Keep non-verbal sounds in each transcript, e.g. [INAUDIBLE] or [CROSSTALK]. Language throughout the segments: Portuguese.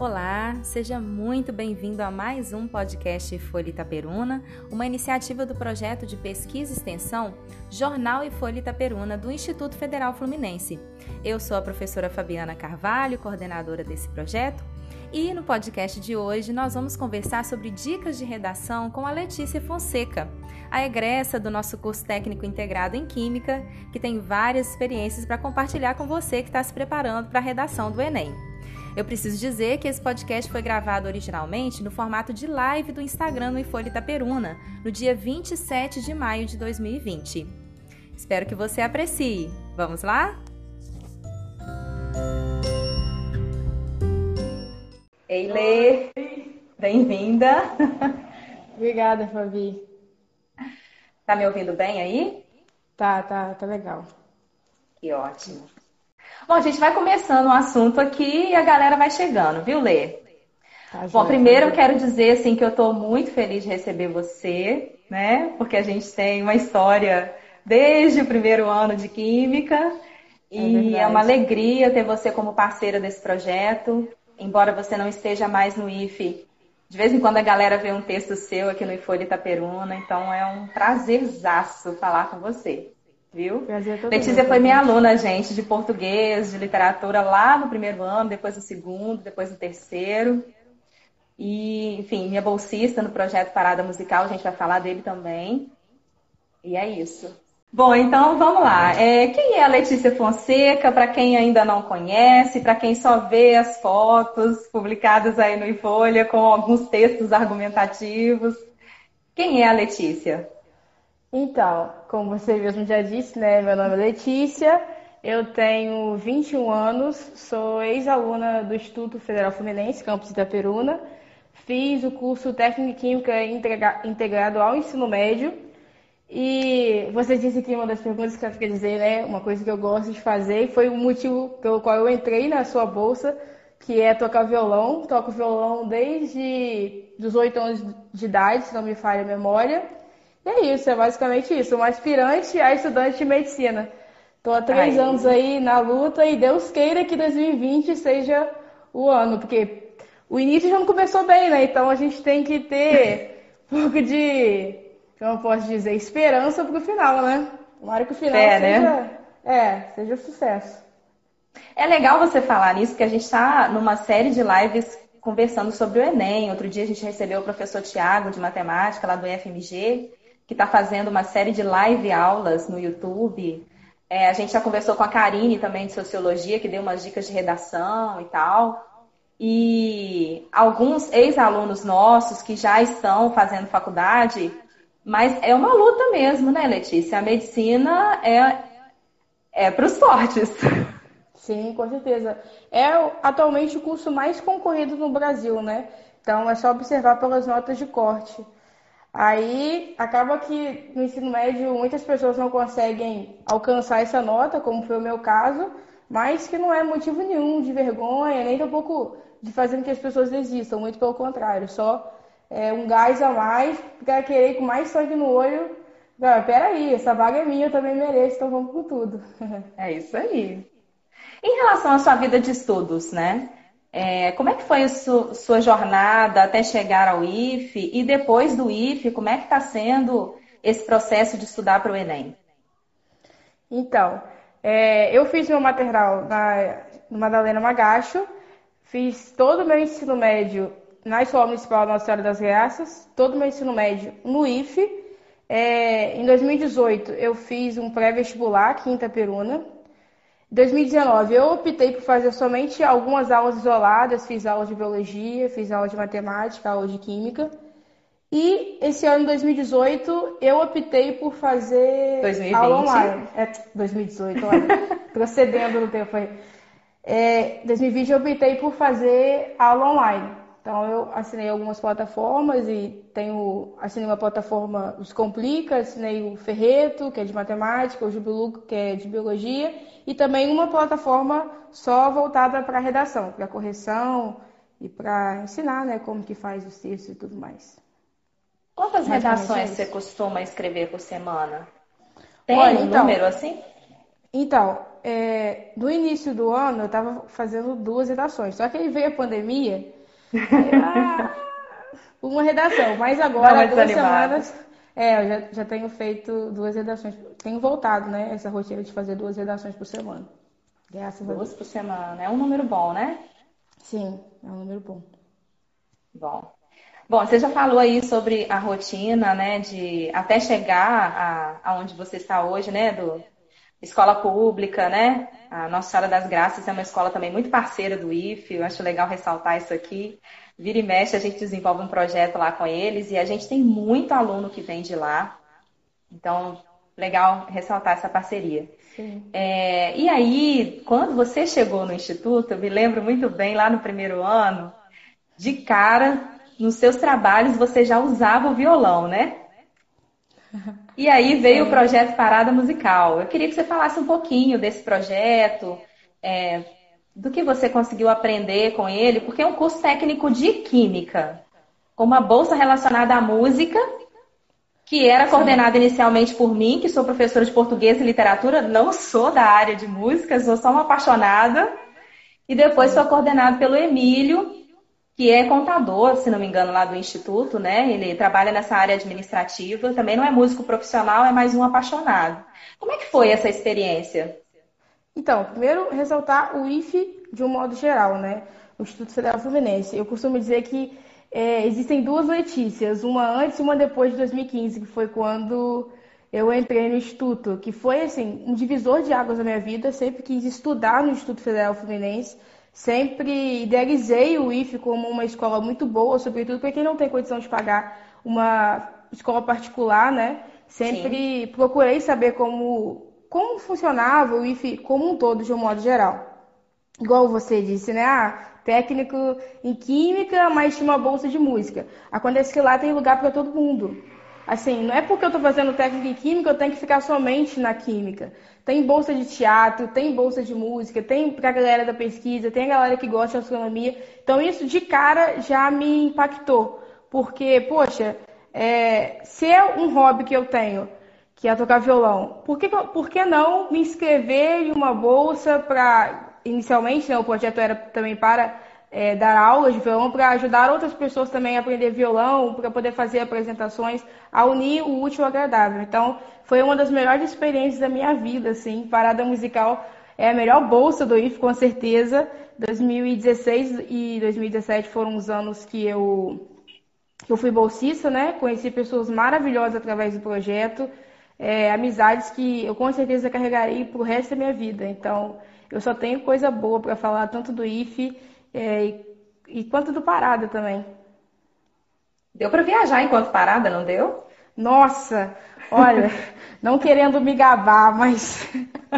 Olá, seja muito bem-vindo a mais um podcast Folha Itaperuna, uma iniciativa do projeto de pesquisa e extensão Jornal e Folha Itaperuna do Instituto Federal Fluminense. Eu sou a professora Fabiana Carvalho, coordenadora desse projeto, e no podcast de hoje nós vamos conversar sobre dicas de redação com a Letícia Fonseca, a egressa do nosso curso técnico integrado em Química, que tem várias experiências para compartilhar com você que está se preparando para a redação do Enem. Eu preciso dizer que esse podcast foi gravado originalmente no formato de live do Instagram no Ifolha Itaperuna, no dia 27 de maio de 2020. Espero que você aprecie. Vamos lá? Ei, Lê! Bem-vinda! Obrigada, Fabi. Tá me ouvindo bem aí? Tá, tá, tá legal. Que ótimo. Bom, a gente vai começando um assunto aqui e a galera vai chegando, viu, Lê? Tá, Bom, primeiro eu quero dizer assim que eu estou muito feliz de receber você, né? Porque a gente tem uma história desde o primeiro ano de Química é e é uma alegria ter você como parceira desse projeto. Embora você não esteja mais no IFE, de vez em quando a galera vê um texto seu aqui no Ifolha Itaperuna, então é um prazerzaço falar com você viu? Letícia foi minha aluna, gente, de português, de literatura lá no primeiro ano, depois no segundo, depois no terceiro. E, enfim, minha bolsista no projeto Parada Musical, a gente vai falar dele também. E é isso. Bom, então vamos lá. É, quem é a Letícia Fonseca? Para quem ainda não conhece, para quem só vê as fotos publicadas aí no Ifolha com alguns textos argumentativos. Quem é a Letícia? Então, como você mesmo já disse, né? Meu nome é Letícia, eu tenho 21 anos, sou ex-aluna do Instituto Federal Fluminense, campus Itaperuna. Fiz o curso Técnico em Química integrado ao ensino médio. E você disse que uma das perguntas que eu queria dizer, né? Uma coisa que eu gosto de fazer e foi o motivo pelo qual eu entrei na sua bolsa, que é tocar violão. Toco violão desde os 8 anos de idade, se não me falha a memória. É isso, é basicamente isso. Uma aspirante a estudante de medicina. Estou há três anos aí na luta e Deus queira que 2020 seja o ano, porque o início já não começou bem, né? Então a gente tem que ter um [LAUGHS] pouco de, como eu posso dizer, esperança para o final, né? Tomara que o final é, seja, né? é, seja sucesso. É legal você falar nisso, porque a gente está numa série de lives conversando sobre o Enem. Outro dia a gente recebeu o professor Tiago, de matemática, lá do IFMG, que está fazendo uma série de live aulas no YouTube. É, a gente já conversou com a Karine também de Sociologia, que deu umas dicas de redação e tal. E alguns ex-alunos nossos que já estão fazendo faculdade, mas é uma luta mesmo, né, Letícia? A medicina é, é para os fortes. Sim, com certeza. É atualmente o curso mais concorrido no Brasil, né? Então é só observar pelas notas de corte. Aí acaba que no ensino médio muitas pessoas não conseguem alcançar essa nota, como foi o meu caso, mas que não é motivo nenhum de vergonha, nem tampouco de fazer com que as pessoas desistam, muito pelo contrário, só é, um gás a mais para querer com mais sangue no olho. Ah, peraí, essa vaga é minha, eu também mereço, então vamos com tudo. [LAUGHS] É isso aí. Em relação à sua vida de estudos, né? É, como é que foi a su, sua jornada até chegar ao IFE e depois do IFE, como é que está sendo esse processo de estudar para o Enem? Então, é, eu fiz meu maternal na, no Madalena Magacho, fiz todo o meu ensino médio na Escola Municipal Nossa Senhora das Graças, todo o meu ensino médio no IFE. É, em 2018, eu fiz um pré-vestibular aqui em Itaperuna, 2019, eu optei por fazer somente algumas aulas isoladas, fiz aula de biologia, fiz aula de matemática, aula de química. E esse ano, 2018, eu optei por fazer 2020. aula online. É, 2018, olha, [LAUGHS] procedendo no tempo aí. É, 2020 eu optei por fazer aula online. Então eu assinei algumas plataformas e tenho assinei uma plataforma os Complica, assinei o Ferreto, que é de matemática, o Jubiluco, que é de biologia, e também uma plataforma só voltada para redação, para correção e para ensinar, né, como que faz os textos e tudo mais. Quantas redações você costuma escrever por semana? Tem Olha, um então, número assim? Então, é, no início do ano eu estava fazendo duas redações, só que aí veio a pandemia, era uma redação, mas agora, duas semanas, é, eu já, já tenho feito duas redações, tenho voltado, né, essa rotina de fazer duas redações por semana. Graças duas a Deus. por semana, é um número bom, né? Sim, é um número bom. Bom. Bom, você já falou aí sobre a rotina, né, de até chegar a, aonde você está hoje, né, do escola pública, né? A Nossa Senhora das Graças é uma escola também muito parceira do IFE, eu acho legal ressaltar isso aqui. Vira e mexe, a gente desenvolve um projeto lá com eles e a gente tem muito aluno que vem de lá. Então, legal ressaltar essa parceria. É, e aí, quando você chegou no Instituto, eu me lembro muito bem, lá no primeiro ano, de cara, nos seus trabalhos você já usava o violão, né? [LAUGHS] E aí veio o projeto Parada Musical. Eu queria que você falasse um pouquinho desse projeto, é, do que você conseguiu aprender com ele, porque é um curso técnico de Química, com uma bolsa relacionada à música que era coordenada inicialmente por mim, que sou professora de português e literatura, não sou da área de música, sou só uma apaixonada. E depois foi coordenado pelo Emílio, que é contador, se não me engano, lá do Instituto, né? Ele trabalha nessa área administrativa, também não é músico profissional, é mais um apaixonado. Como é que foi essa experiência? Então, primeiro ressaltar o IFE de um modo geral, né? O Instituto Federal Fluminense. Eu costumo dizer que é, existem duas Letícias, uma antes e uma depois de 2015, que foi quando eu entrei no Instituto, que foi assim um divisor de águas na minha vida. Sempre quis estudar no Instituto Federal Fluminense, sempre idealizei o IFE como uma escola muito boa, sobretudo para quem não tem condição de pagar uma escola particular, né? Sempre Sim. procurei saber como como funcionava o IFE como um todo, de um modo geral. Igual você disse, né? Ah, técnico em química, mas tinha uma bolsa de música. Acontece que lá tem lugar para todo mundo. Assim, não é porque eu estou fazendo técnico em química, eu tenho que ficar somente na química. Tem bolsa de teatro, tem bolsa de música, tem para a galera da pesquisa, tem a galera que gosta de astronomia. Então isso de cara já me impactou. Porque, poxa, é, se é um hobby que eu tenho, que é tocar violão, por que, por que não me inscrever em uma bolsa para inicialmente, né, o projeto era também para é, dar aulas de violão, para ajudar outras pessoas também a aprender violão, para poder fazer apresentações, a unir o útil ao agradável. Então, foi uma das melhores experiências da minha vida, assim, parada musical é a melhor bolsa do IF, com certeza. 2016 e 2017 foram os anos que eu, que eu fui bolsista, né? Conheci pessoas maravilhosas através do projeto, é, amizades que eu com certeza carregarei para o resto da minha vida. Então, eu só tenho coisa boa para falar, tanto do IFE é, e quanto do Parada também. Deu para viajar enquanto Parada, não deu? Nossa, olha, [LAUGHS] não querendo me gabar, mas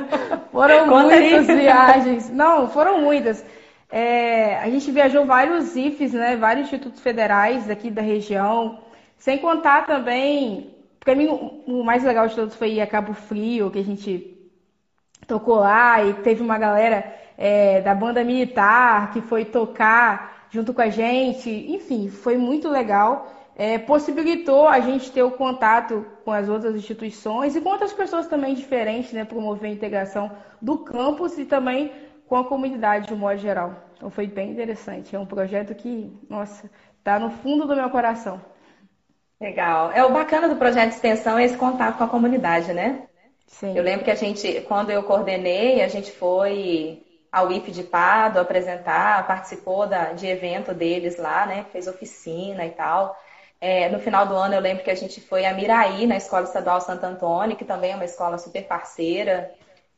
[LAUGHS] foram Conta muitas aí. viagens. Não, foram muitas. É, a gente viajou vários IFES, né, vários institutos federais aqui da região, sem contar também, para mim o mais legal de todos foi ir a Cabo Frio, que a gente tocou lá e teve uma galera é, da banda militar que foi tocar junto com a gente. Enfim, foi muito legal. É, possibilitou a gente ter o contato com as outras instituições e com outras pessoas também diferentes, né? Promover a integração do campus e também com a comunidade de um modo geral. Então foi bem interessante. É um projeto que, nossa, está no fundo do meu coração. Legal. É o bacana do projeto de extensão é esse contato com a comunidade, né? Sim. Eu lembro que a gente, quando eu coordenei, a gente foi ao IF de Pado apresentar, participou da, de evento deles lá, né? Fez oficina e tal. É, no final do ano eu lembro que a gente foi a Miraí, na Escola Estadual Santo Antônio, que também é uma escola super parceira.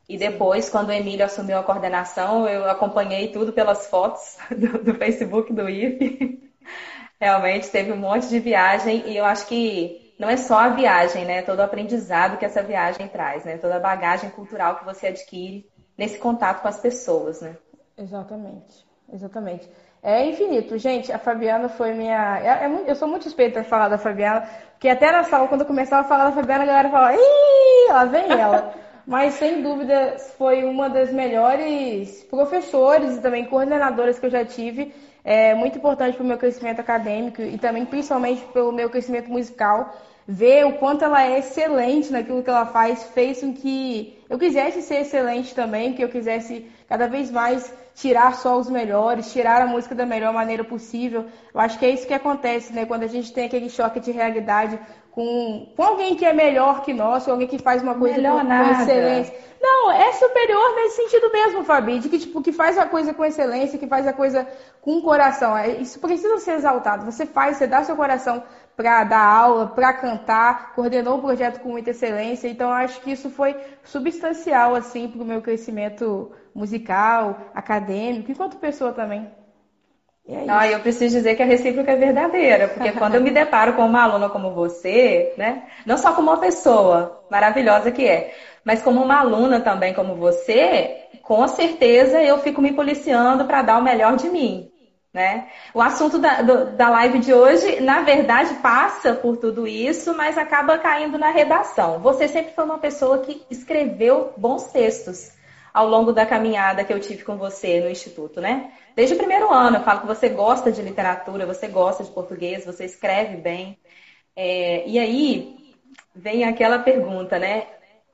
E depois, quando o Emílio assumiu a coordenação, eu acompanhei tudo pelas fotos [LAUGHS] do, do Facebook do IF. [LAUGHS] Realmente teve um monte de viagem e eu acho que não é só a viagem, né? Todo o aprendizado que essa viagem traz, né? Toda a bagagem cultural que você adquire nesse contato com as pessoas, né? Exatamente, exatamente. É infinito, gente. A Fabiana foi minha. É, é, eu sou muito suspeita de falar da Fabiana, porque até na sala, quando eu começava a falar da Fabiana, a galera falava, ih, lá vem ela. [LAUGHS] Mas sem dúvida foi uma das melhores professores e também coordenadoras que eu já tive. É muito importante para o meu crescimento acadêmico e também principalmente pelo meu crescimento musical. Ver o quanto ela é excelente naquilo que ela faz, fez com que eu quisesse ser excelente também, que eu quisesse cada vez mais tirar só os melhores, tirar a música da melhor maneira possível. Eu acho que é isso que acontece, né? Quando a gente tem aquele choque de realidade com, com alguém que é melhor que nós, alguém que faz uma coisa com, com, excelência. Não, é superior nesse sentido mesmo, Fabi, de que, tipo, que faz a coisa com excelência, que faz a coisa com coração. É, isso precisa ser exaltado. Você faz, você dá seu coração para dar aula, para cantar, coordenou o projeto com muita excelência. Então, acho que isso foi substancial, assim, para o meu crescimento musical, acadêmico, enquanto pessoa também. É ah, eu preciso dizer que a recíproca é verdadeira, porque [LAUGHS] quando eu me deparo com uma aluna como você, né, não só como uma pessoa maravilhosa que é, mas como uma aluna também como você, com certeza eu fico me policiando para dar o melhor de mim. Né? O assunto da, do, da live de hoje, na verdade, passa por tudo isso, mas acaba caindo na redação. Você sempre foi uma pessoa que escreveu bons textos ao longo da caminhada que eu tive com você no Instituto, né? Desde o primeiro ano, eu falo que você gosta de literatura, você gosta de português, você escreve bem. É, e aí vem aquela pergunta, né?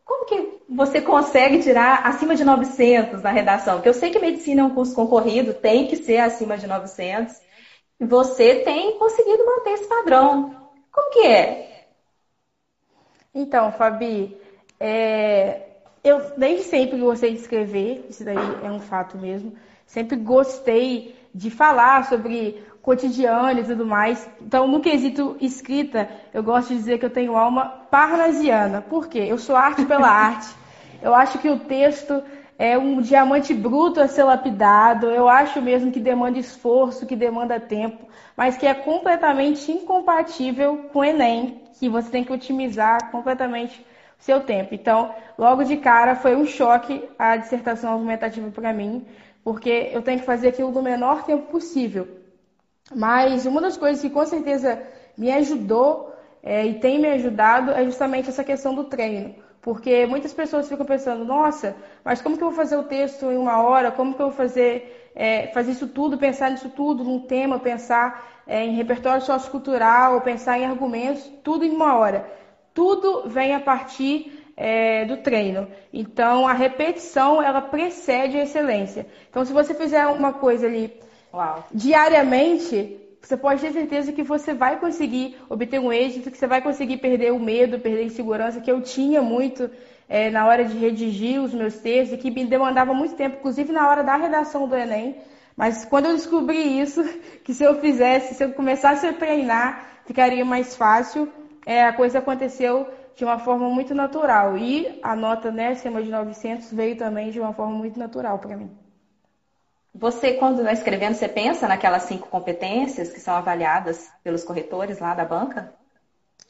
Como que você consegue tirar acima de 900 na redação? Porque eu sei que medicina é um curso concorrido, tem que ser acima de 900. E você tem conseguido manter esse padrão. Como que é? Então, Fabi, é, eu desde sempre gostei de escrever, isso daí é um fato mesmo. Sempre gostei de falar sobre cotidiano e tudo mais. Então, no quesito escrita, eu gosto de dizer que eu tenho alma parnasiana. Por quê? Eu sou arte pela [LAUGHS] arte. Eu acho que o texto é um diamante bruto a ser lapidado. Eu acho mesmo que demanda esforço, que demanda tempo, mas que é completamente incompatível com o Enem, que você tem que otimizar completamente o seu tempo. Então, logo de cara, foi um choque a dissertação argumentativa para mim porque eu tenho que fazer aquilo no menor tempo possível. Mas uma das coisas que com certeza me ajudou é, e tem me ajudado é justamente essa questão do treino. Porque muitas pessoas ficam pensando, nossa, mas como que eu vou fazer o texto em uma hora? Como que eu vou fazer, é, fazer isso tudo, pensar nisso tudo, num tema, pensar é, em repertório sociocultural, pensar em argumentos, tudo em uma hora. Tudo vem a partir é, do treino. Então, a repetição, ela precede a excelência. Então, se você fizer uma coisa ali Uau. diariamente, você pode ter certeza que você vai conseguir obter um êxito, que você vai conseguir perder o medo, perder a insegurança, que eu tinha muito é, na hora de redigir os meus textos, que me demandava muito tempo, inclusive na hora da redação do Enem. Mas quando eu descobri isso, [LAUGHS] que se eu fizesse, se eu começasse a treinar, ficaria mais fácil, é, a coisa aconteceu de uma forma muito natural. E a nota né, acima de 900 veio também de uma forma muito natural para mim. Você, quando está escrevendo, você pensa naquelas cinco competências que são avaliadas pelos corretores lá da banca?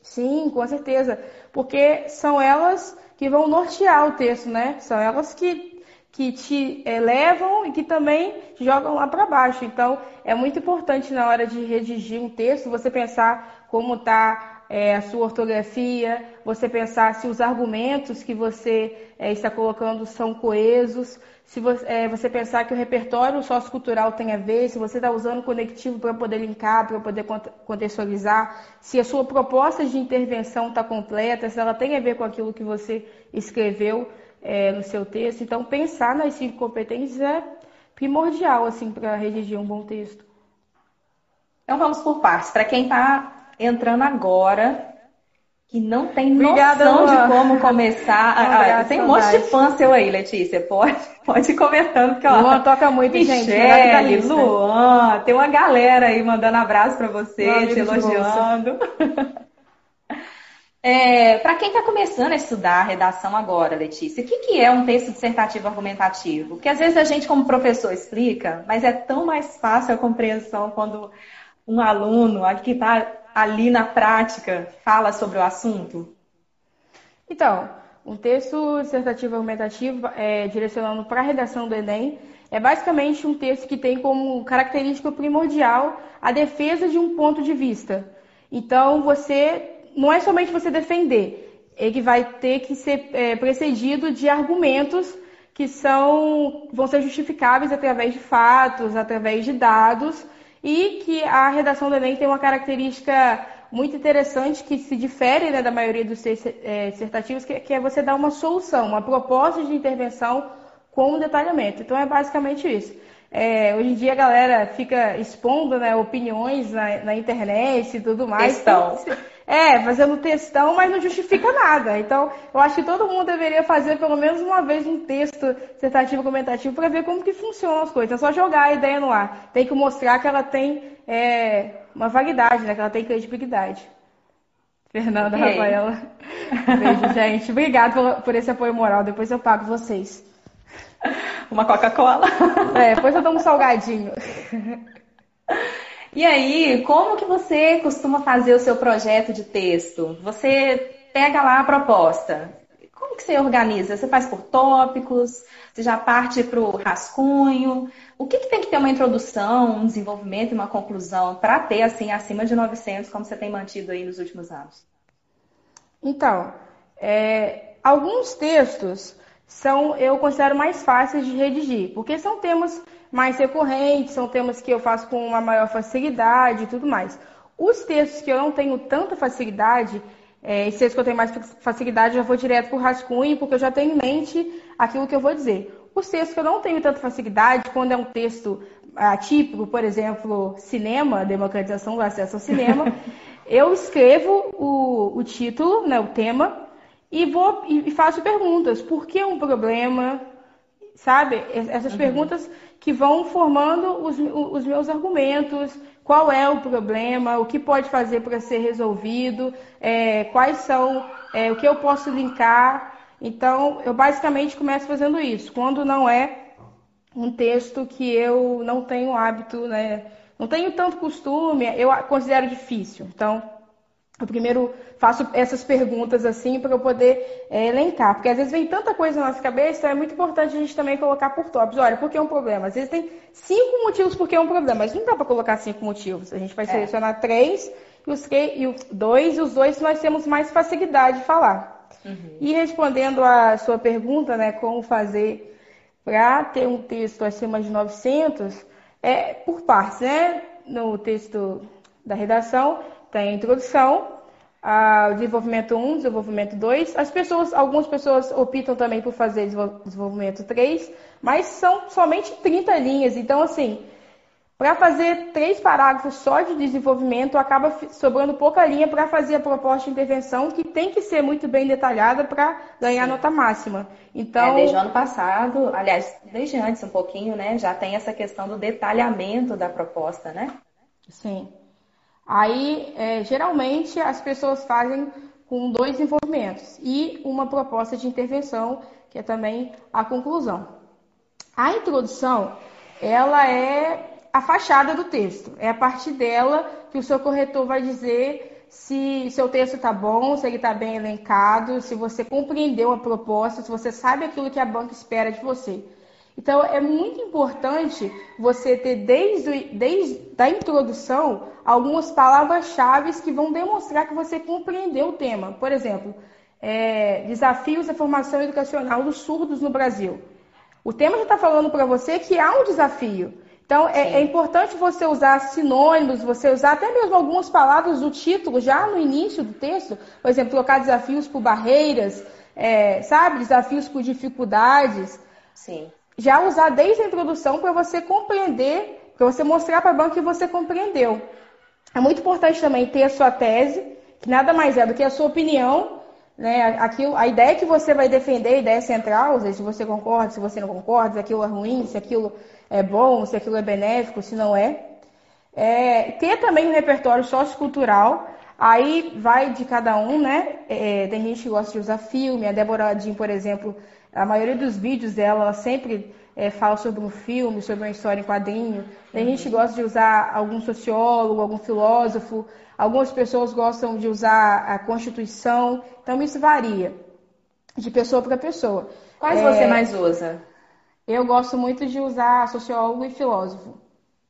Sim, com certeza. Porque são elas que vão nortear o texto, né? São elas que, que te elevam e que também jogam lá para baixo. Então, é muito importante na hora de redigir um texto você pensar como está é, a sua ortografia, você pensar se os argumentos que você é, está colocando são coesos, se você, é, você, pensar que o repertório sociocultural tem a ver, se você está usando conectivo para poder linkar, para poder contextualizar, se a sua proposta de intervenção está completa, se ela tem a ver com aquilo que você escreveu é, no seu texto. Então, pensar nas cinco competências é primordial assim para redigir um bom texto. Então vamos por partes. Para quem está entrando agora, que não tem Obrigada, noção Luan. de como começar. [LAUGHS] Ah, tem um monte de fã seu aí, Letícia. Pode, [LAUGHS] pode ir comentando. Porque, ó, Luan toca muito, Michele, gente. Luan, tem uma galera aí mandando abraço para você, te elogiando. [LAUGHS] É, para quem está começando a estudar a redação agora, Letícia, o que, que é um texto dissertativo argumentativo? Porque às vezes a gente, como professor, explica, mas é tão mais fácil a compreensão quando um aluno que está ali na prática fala sobre o assunto? Então, um texto dissertativo argumentativo é, direcionando para a redação do Enem é basicamente um texto que tem como característica primordial a defesa de um ponto de vista. Então, você não é somente você defender, ele vai ter que ser é, precedido de argumentos que são vão ser justificáveis através de fatos, através de dados e que a redação do Enem tem uma característica muito interessante que se difere né, da maioria dos é, dissertativos, que, que é você dar uma solução, uma proposta de intervenção com um detalhamento. Então é basicamente isso. É, hoje em dia a galera fica expondo né, opiniões na, na, internet e tudo mais. Textão. É, fazendo textão, mas não justifica nada. Então, eu acho que todo mundo deveria fazer pelo menos uma vez um texto dissertativo comentativo para ver como que funcionam as coisas. É só jogar a ideia no ar. Tem que mostrar que ela tem é, uma validade, né? Que ela tem credibilidade. Fernanda, okay. Rafaela. Beijo, [LAUGHS] gente. Obrigada por, por esse apoio moral. Depois eu pago vocês. Uma Coca-Cola. É, depois eu dou um salgadinho. [LAUGHS] E aí, como que você costuma fazer o seu projeto de texto? Você pega lá a proposta. Como que você organiza? Você faz por tópicos? Você já parte para o rascunho? O que, que, tem que ter uma introdução, um desenvolvimento e uma conclusão para ter assim acima de 900, como você tem mantido aí nos últimos anos? Então, é, alguns textos são, eu considero mais fáceis de redigir, porque são temas mais recorrentes, são temas que eu faço com uma maior facilidade e tudo mais. Os textos que eu não tenho tanta facilidade, é, e textos que eu tenho mais facilidade, eu já vou direto para o rascunho, porque eu já tenho em mente aquilo que eu vou dizer. Os textos que eu não tenho tanta facilidade, quando é um texto atípico, por exemplo, cinema, democratização do acesso ao cinema, [LAUGHS] eu escrevo o, o título, né, o tema, e vou e faço perguntas. Por que um problema? Sabe? Essas uhum. perguntas que vão formando os, os meus argumentos. Qual é o problema? O que pode fazer para ser resolvido? É, quais são é, o que eu posso linkar? Então, eu basicamente começo fazendo isso. Quando não é um texto que eu não tenho hábito, né? Não tenho tanto costume, eu considero difícil. Então, eu primeiro faço essas perguntas assim para eu poder é, elencar, porque às vezes vem tanta coisa na nossa cabeça, então é muito importante a gente também colocar por tópicos. Olha, por que é um problema? Às vezes tem cinco motivos por que é um problema, mas não dá para colocar cinco motivos. A gente vai é. selecionar três e os, e os dois, e os dois nós temos mais facilidade de falar. Uhum. E respondendo a sua pergunta, né, como fazer para ter um texto acima de 900, é por partes, né? No texto da redação, tem a introdução, o desenvolvimento 1, desenvolvimento 2. As pessoas, algumas pessoas optam também por fazer desenvolvimento 3, mas são somente 30 linhas. Então, assim, para fazer três parágrafos só de desenvolvimento, acaba sobrando pouca linha para fazer a proposta de intervenção, que tem que ser muito bem detalhada para ganhar Sim. nota máxima. Então, é, desde o ano passado, aliás, desde antes um pouquinho, né, já tem essa questão do detalhamento da proposta, né? Sim. Aí, é, geralmente, as pessoas fazem com dois desenvolvimentos e uma proposta de intervenção, que é também a conclusão. A introdução, ela é a fachada do texto. É a partir dela que o seu corretor vai dizer se seu texto está bom, se ele está bem elencado, se você compreendeu a proposta, se você sabe aquilo que a banca espera de você. Então, é muito importante você ter, desde, desde a introdução, algumas palavras-chave que vão demonstrar que você compreendeu o tema. Por exemplo, é, desafios da formação educacional dos surdos no Brasil. O tema já está falando para você que há um desafio. Então, é, é, importante você usar sinônimos, você usar até mesmo algumas palavras do título já no início do texto. Por exemplo, trocar desafios por barreiras, é, sabe? Desafios por dificuldades. Sim já usar desde a introdução para você compreender, para você mostrar para a banca que você compreendeu. É muito importante também ter a sua tese, que nada mais é do que a sua opinião, né? Aquilo, a ideia que você vai defender, a ideia central, se você concorda, se você não concorda, se aquilo é ruim, se aquilo é bom, se aquilo é benéfico, se não é. é ter também um repertório sociocultural, aí vai de cada um, né? É, tem gente que gosta de usar filme, a Débora Jean, por exemplo, a maioria dos vídeos dela, ela sempre é, fala sobre um filme, sobre uma história em quadrinho. Tem gente que gosta de usar algum sociólogo, algum filósofo. Algumas pessoas gostam de usar a Constituição. Então, isso varia de pessoa para pessoa. Quais é, você mais usa? Eu gosto muito de usar sociólogo e filósofo.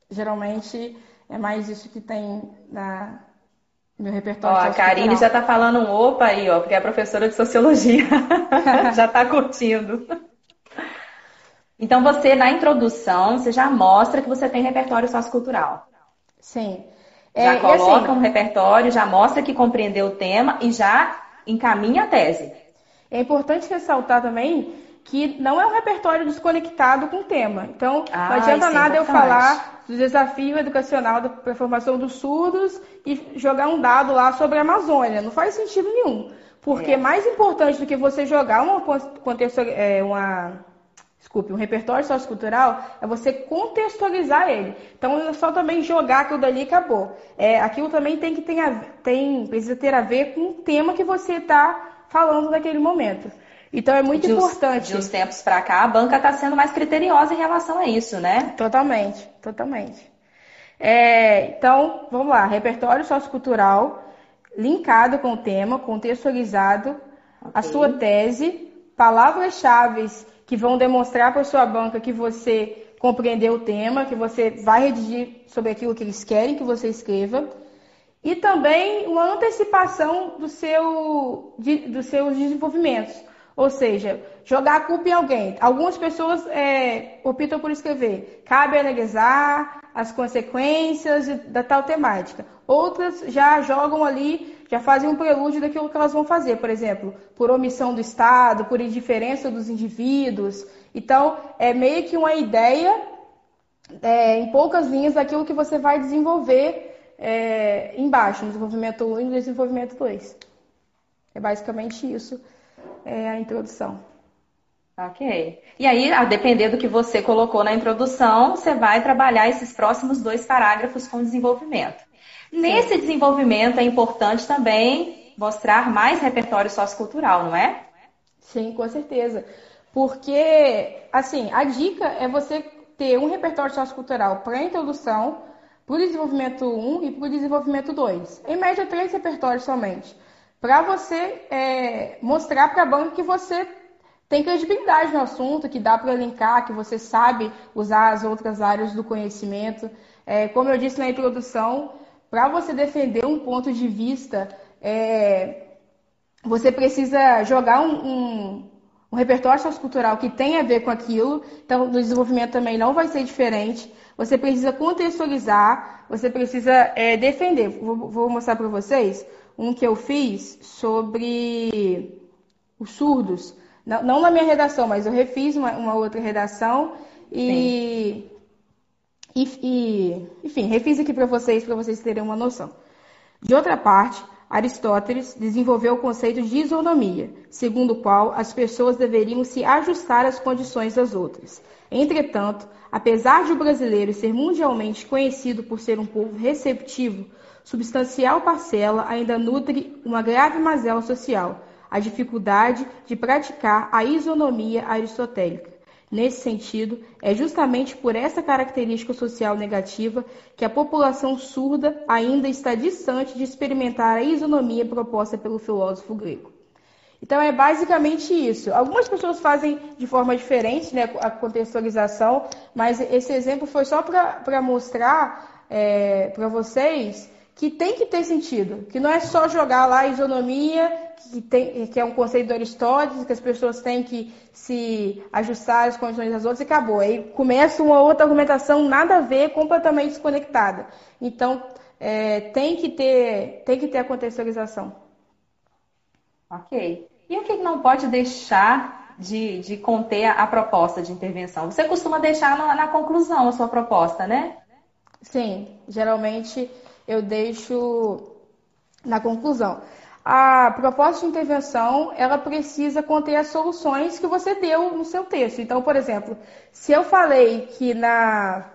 Geralmente é mais isso que tem na, meu repertório. Ó, a Karine já está falando um opa aí, ó, porque é professora de sociologia. [LAUGHS] [LAUGHS] já está curtindo. Então você, na introdução, você já mostra que você tem repertório sociocultural. Sim. Já é, coloca assim, um repertório, já mostra que compreendeu o tema e já encaminha a tese. É importante ressaltar também que não é um repertório desconectado com o tema. Então, ah, não adianta é nada é eu falar do desafio educacional para a formação dos surdos e jogar um dado lá sobre a Amazônia. Não faz sentido nenhum. Porque é. mais importante do que você jogar uma, é, uma desculpe, um repertório sociocultural é você contextualizar ele. Então não é só também jogar aquilo dali e acabou. É, aquilo também tem que ter a, tem, precisa ter a ver com o tema que você está falando naquele momento. Então é muito de importante. de uns tempos para cá, a banca está sendo mais criteriosa em relação a isso, né? Totalmente, totalmente. É, então, vamos lá, repertório sociocultural linkado com o tema, contextualizado, okay. a sua tese, palavras-chave que vão demonstrar para sua banca que você compreendeu o tema, que você vai redigir sobre aquilo que eles querem que você escreva. E também uma antecipação do seu, de, dos seus desenvolvimentos. Ou seja, jogar a culpa em alguém. Algumas pessoas é, optam por escrever. Cabe analisar as consequências da tal temática. Outras já jogam ali, já fazem um prelúdio daquilo que elas vão fazer. Por exemplo, por omissão do Estado, por indiferença dos indivíduos. Então, é meio que uma ideia é, em poucas linhas daquilo que você vai desenvolver é, embaixo, no desenvolvimento 1 e no desenvolvimento 2. É basicamente isso é a introdução. Ok. E aí, a depender do que você colocou na introdução, você vai trabalhar esses próximos dois parágrafos com desenvolvimento. Nesse desenvolvimento é importante também mostrar mais repertório sociocultural, não é? Sim, com certeza. Porque, assim, a dica é você ter um repertório sociocultural para introdução, para o desenvolvimento 1 e para o desenvolvimento 2. Em média, três repertórios somente para você é, mostrar para a banca que você tem credibilidade no assunto, que dá para linkar, que você sabe usar as outras áreas do conhecimento. É, como eu disse na introdução, para você defender um ponto de vista, é, você precisa jogar um, um, um repertório sociocultural que tenha a ver com aquilo. Então, no desenvolvimento também não vai ser diferente. Você precisa contextualizar, você precisa é, defender. Vou, vou mostrar para vocês um que eu fiz sobre os surdos. Não, não na minha redação, mas eu refiz uma, uma outra redação e, e, e, enfim, refiz aqui para vocês, para vocês terem uma noção. De outra parte, Aristóteles desenvolveu o conceito de isonomia, segundo o qual as pessoas deveriam se ajustar às condições das outras. Entretanto, apesar de o brasileiro ser mundialmente conhecido por ser um povo receptivo, substancial parcela ainda nutre uma grave mazela social, a dificuldade de praticar a isonomia aristotélica. Nesse sentido, é justamente por essa característica social negativa que a população surda ainda está distante de experimentar a isonomia proposta pelo filósofo grego. Então é basicamente isso. Algumas pessoas fazem de forma diferente né, a contextualização, mas esse exemplo foi só para mostrar é, para vocês que tem que ter sentido, que não é só jogar lá a isonomia, que, tem, que é um conceito do Aristóteles, que as pessoas têm que se ajustar às condições das outras e acabou. Aí começa uma outra argumentação nada a ver, completamente desconectada. Então é, tem que ter tem que ter a contextualização. Ok. E o que não pode deixar de, de conter a, a proposta de intervenção? Você costuma deixar na, na conclusão a sua proposta, né? Sim, geralmente eu deixo na conclusão. A proposta de intervenção, ela precisa conter as soluções que você deu no seu texto. Então, por exemplo, se eu falei que na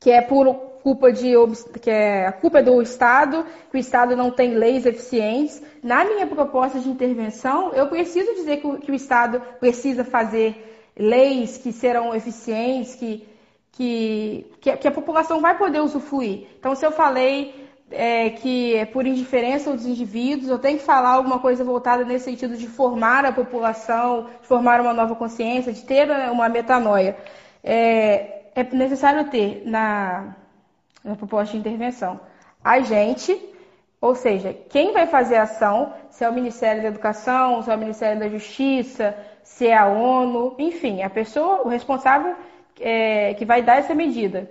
que é por culpa de que é a culpa do Estado, que o Estado não tem leis eficientes, na minha proposta de intervenção, eu preciso dizer que o, que o Estado precisa fazer leis que serão eficientes, que que, que, que a população vai poder usufruir. Então, se eu falei é, que é por indiferença dos indivíduos, eu tenho que falar alguma coisa voltada nesse sentido de formar a população, de formar uma nova consciência, de ter uma metanoia. É, é necessário ter na, na proposta de intervenção a gente, ou seja, quem vai fazer a ação, se é o Ministério da Educação, se é o Ministério da Justiça, se é a ONU, enfim, a pessoa, o responsável é, que vai dar essa medida.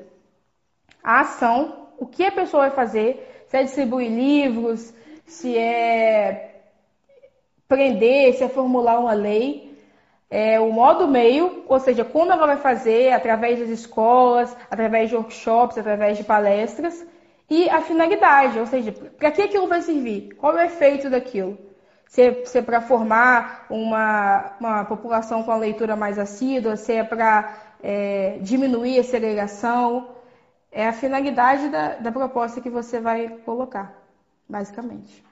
A ação, o que a pessoa vai fazer, se é distribuir livros, se é prender, se é formular uma lei. É, o modo meio, ou seja, quando ela vai fazer, através das escolas, através de workshops, através de palestras, e a finalidade, ou seja, para que aquilo vai servir? Qual é o efeito daquilo? Se é, é para formar uma, uma população com a leitura mais assídua, se é para é, diminuir a segregação, é a finalidade da, da proposta que você vai colocar, basicamente.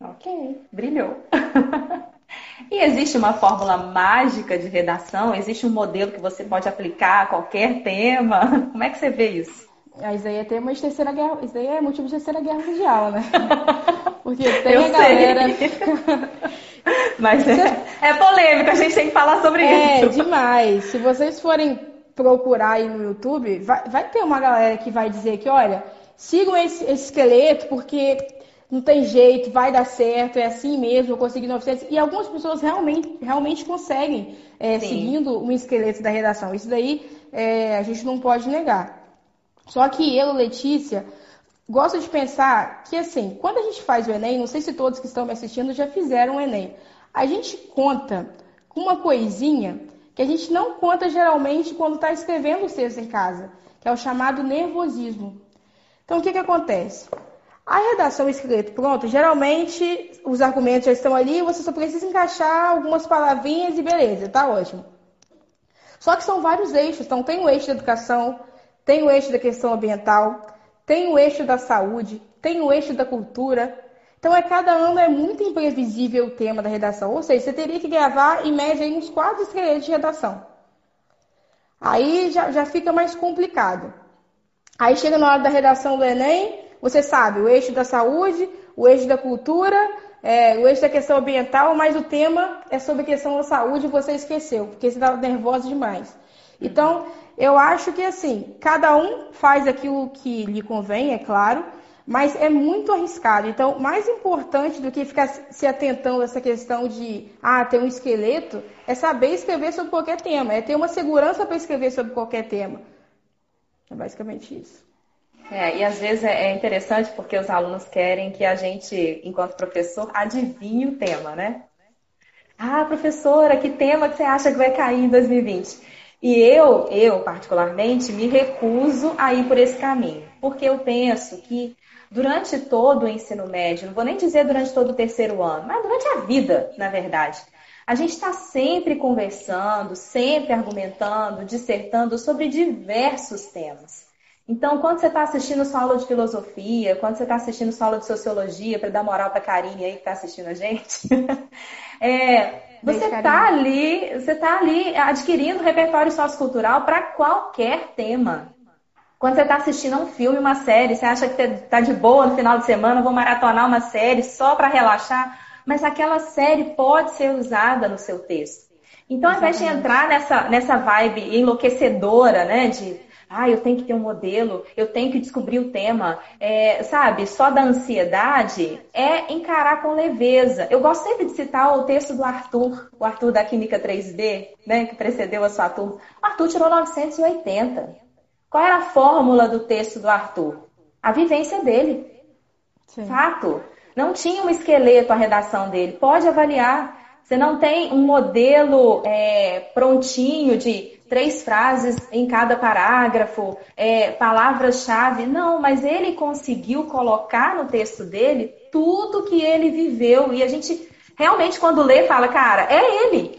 Ok, brilhou. [LAUGHS] e existe uma fórmula mágica de redação? Existe um modelo que você pode aplicar a qualquer tema? [LAUGHS] Como é que você vê isso? Ah, isso aí é tema de terceira guerra, isso aí é motivo de terceira guerra mundial, né? [LAUGHS] Porque tem Eu a galera. [LAUGHS] Mas é, é polêmico, a gente tem que falar sobre é, isso. É demais. Se vocês forem procurar aí no YouTube, vai, vai ter uma galera que vai dizer que, olha, sigam esse, esse esqueleto porque não tem jeito, vai dar certo, é assim mesmo, eu consegui 900. E algumas pessoas realmente, realmente conseguem, é, seguindo o esqueleto da redação. Isso daí é, a gente não pode negar. Só que eu, Letícia, gosto de pensar que, assim, quando a gente faz o Enem, não sei se todos que estão me assistindo já fizeram o Enem, a gente conta com uma coisinha que a gente não conta geralmente quando está escrevendo o texto em casa, que é o chamado nervosismo. Então, o que, que acontece? A redação escrita, pronto, geralmente os argumentos já estão ali, você só precisa encaixar algumas palavrinhas e beleza, tá ótimo. Só que são vários eixos, então tem o eixo da educação, tem o eixo da questão ambiental, tem o eixo da saúde, tem o eixo da cultura. Então, é cada ano é muito imprevisível o tema da redação. Ou seja, você teria que gravar, em média, uns quatro esqueletos de redação. Aí já, já fica mais complicado. Aí chega na hora da redação do Enem, você sabe, o eixo da saúde, o eixo da cultura, é, o eixo da questão ambiental, mas o tema é sobre a questão da saúde e você esqueceu, porque você estava nervoso demais. Então, eu acho que assim, cada um faz aquilo que lhe convém, é claro, mas é muito arriscado. Então, mais importante do que ficar se atentando a essa questão de ah, ter um esqueleto, é saber escrever sobre qualquer tema, é ter uma segurança para escrever sobre qualquer tema. É basicamente isso. É, e às vezes é, é interessante porque os alunos querem que a gente, enquanto professor, adivinhe o tema, né? Ah, professora, que tema que você acha que vai cair em 2020? E eu, eu particularmente, me recuso a ir por esse caminho, porque eu penso que durante todo o ensino médio, não vou nem dizer durante todo o terceiro ano, mas durante a vida, na verdade, a gente está sempre conversando, sempre argumentando, dissertando sobre diversos temas. Então, quando você está assistindo sua aula de filosofia, quando você está assistindo sua aula de sociologia, para dar moral para a Karine aí que está assistindo a gente, [LAUGHS] é, você está ali, você está ali adquirindo repertório sociocultural para qualquer tema. Quando você está assistindo a um filme, uma série, você acha que está de boa no final de semana, vou maratonar uma série só para relaxar, mas aquela série pode ser usada no seu texto. Então, ao invés de entrar nessa, nessa vibe enlouquecedora, né, de ah, eu tenho que ter um modelo, eu tenho que descobrir o tema, é, sabe? Só da ansiedade é encarar com leveza. Eu gosto sempre de citar o texto do Arthur, o Arthur da Química 3D, né, que precedeu a sua turma. O Arthur tirou 980. Qual era a fórmula do texto do Arthur? A vivência dele. Sim. Fato. Não tinha um esqueleto a redação dele. Pode avaliar. Você não tem um modelo é, prontinho de três frases em cada parágrafo, é, palavras-chave. Não, mas ele conseguiu colocar no texto dele tudo que ele viveu. E a gente realmente, quando lê, fala, cara, é ele.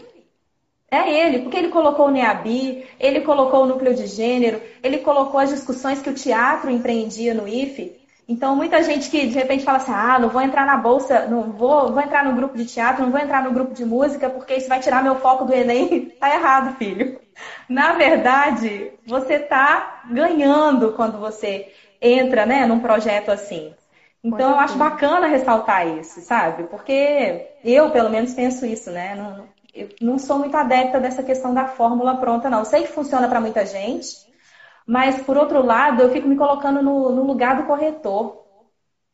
É ele, porque ele colocou o NEABI, ele colocou o núcleo de gênero, ele colocou as discussões que o teatro empreendia no IFE. Então, muita gente que de repente fala assim: ah, não vou entrar na bolsa, não vou, vou entrar no grupo de teatro, não vou entrar no grupo de música, porque isso vai tirar meu foco do Enem. [LAUGHS] tá errado, filho. Na verdade, você está ganhando quando você entra né, num projeto assim. Então, eu acho bacana ressaltar isso, sabe? Porque eu, pelo menos, penso isso, né? Não, eu não sou muito adepta dessa questão da fórmula pronta, não. Eu sei que funciona para muita gente, mas, por outro lado, eu fico me colocando no, no lugar do corretor.